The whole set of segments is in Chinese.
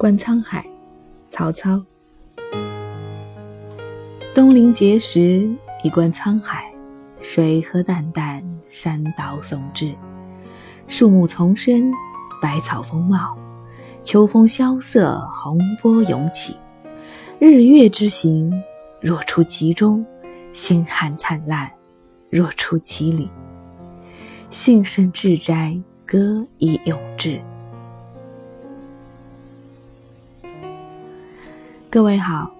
观沧海，曹操。东临碣石，以观沧海。水何澹澹，山岛竦峙。树木丛生，百草丰茂。秋风萧瑟，洪波涌起。日月之行，若出其中；星汉灿烂，若出其里。幸甚至哉，歌以咏志。各位好，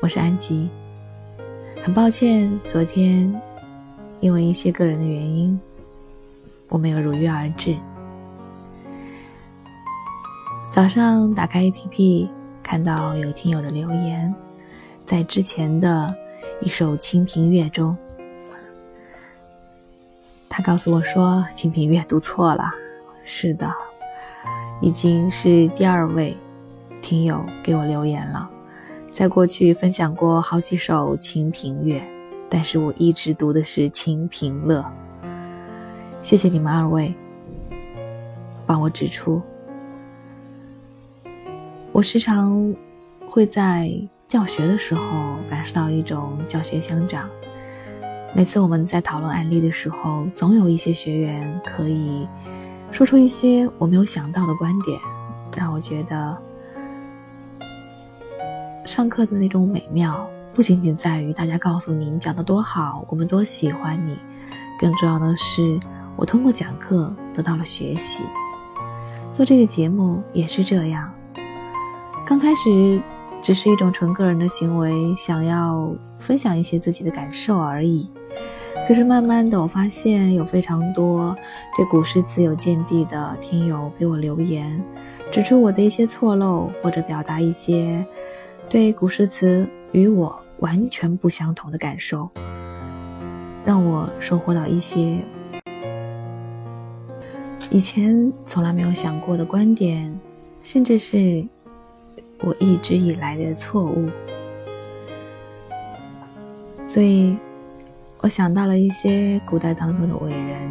我是安吉。很抱歉，昨天因为一些个人的原因，我没有如约而至。早上打开 APP，看到有听友的留言，在之前的一首《清平乐》中，他告诉我说《清平乐》读错了。是的，已经是第二位。听友给我留言了，在过去分享过好几首《清平乐》，但是我一直读的是《清平乐》。谢谢你们二位帮我指出。我时常会在教学的时候感受到一种教学相长。每次我们在讨论案例的时候，总有一些学员可以说出一些我没有想到的观点，让我觉得。上课的那种美妙，不仅仅在于大家告诉你讲的多好，我们多喜欢你，更重要的是，我通过讲课得到了学习。做这个节目也是这样，刚开始只是一种纯个人的行为，想要分享一些自己的感受而已。可是慢慢的，我发现有非常多对古诗词有见地的听友给我留言，指出我的一些错漏，或者表达一些。对古诗词与我完全不相同的感受，让我收获到一些以前从来没有想过的观点，甚至是我一直以来的错误。所以，我想到了一些古代当中的伟人，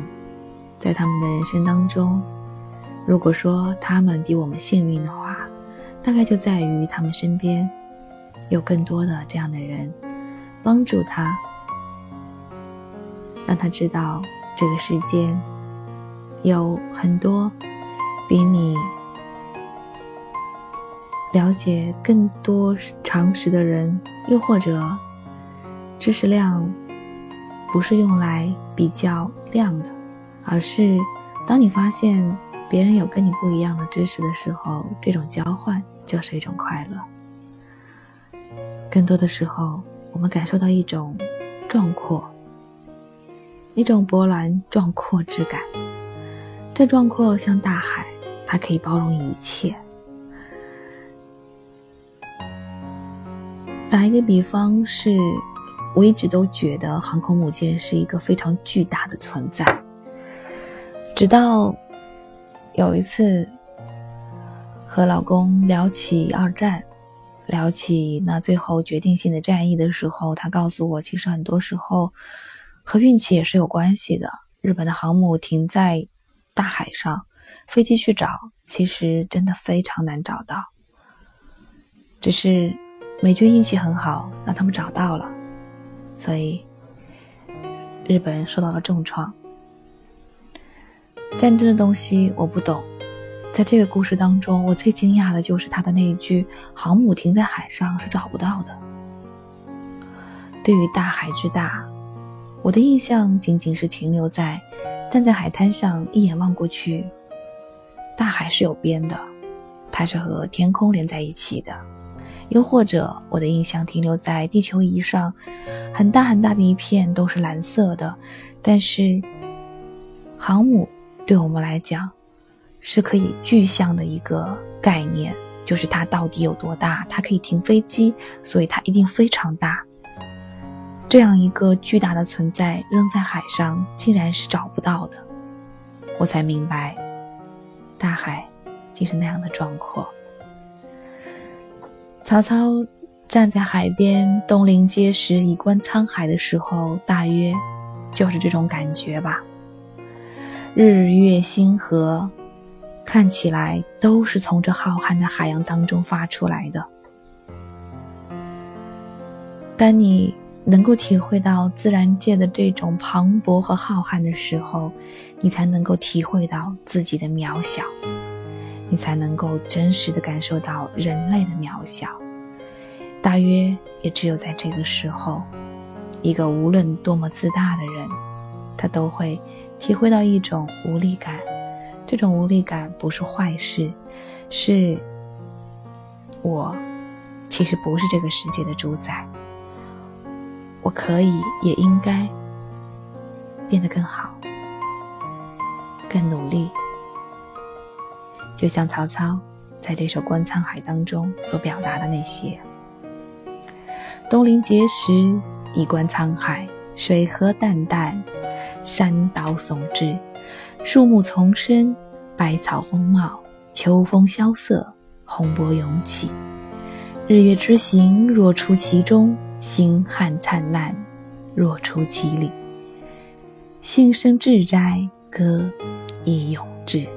在他们的人生当中，如果说他们比我们幸运的话，大概就在于他们身边。有更多的这样的人帮助他，让他知道这个世间有很多比你了解更多常识的人，又或者知识量不是用来比较量的，而是当你发现别人有跟你不一样的知识的时候，这种交换就是一种快乐。更多的时候，我们感受到一种壮阔，一种波澜壮阔之感。这壮阔像大海，它可以包容一切。打一个比方，是我一直都觉得航空母舰是一个非常巨大的存在，直到有一次和老公聊起二战。聊起那最后决定性的战役的时候，他告诉我，其实很多时候和运气也是有关系的。日本的航母停在大海上，飞机去找，其实真的非常难找到。只是美军运气很好，让他们找到了，所以日本受到了重创。战争的东西我不懂。在这个故事当中，我最惊讶的就是他的那一句“航母停在海上是找不到的”。对于大海之大，我的印象仅仅是停留在站在海滩上一眼望过去，大海是有边的，它是和天空连在一起的。又或者我的印象停留在地球仪上，很大很大的一片都是蓝色的，但是航母对我们来讲。是可以具象的一个概念，就是它到底有多大？它可以停飞机，所以它一定非常大。这样一个巨大的存在扔在海上，竟然是找不到的。我才明白，大海竟是那样的壮阔。曹操站在海边，东临碣石，以观沧海的时候，大约就是这种感觉吧。日月星河。看起来都是从这浩瀚的海洋当中发出来的。当你能够体会到自然界的这种磅礴和浩瀚的时候，你才能够体会到自己的渺小，你才能够真实的感受到人类的渺小。大约也只有在这个时候，一个无论多么自大的人，他都会体会到一种无力感。这种无力感不是坏事，是我其实不是这个世界的主宰。我可以，也应该变得更好，更努力。就像曹操在这首《观沧海》当中所表达的那些：“东临碣石，以观沧海，水何澹澹，山岛竦峙，树木丛生，百草丰茂，秋风萧瑟，洪波涌起。日月之行，若出其中。”星汉灿烂，若出其里；幸生至哉，歌以咏志。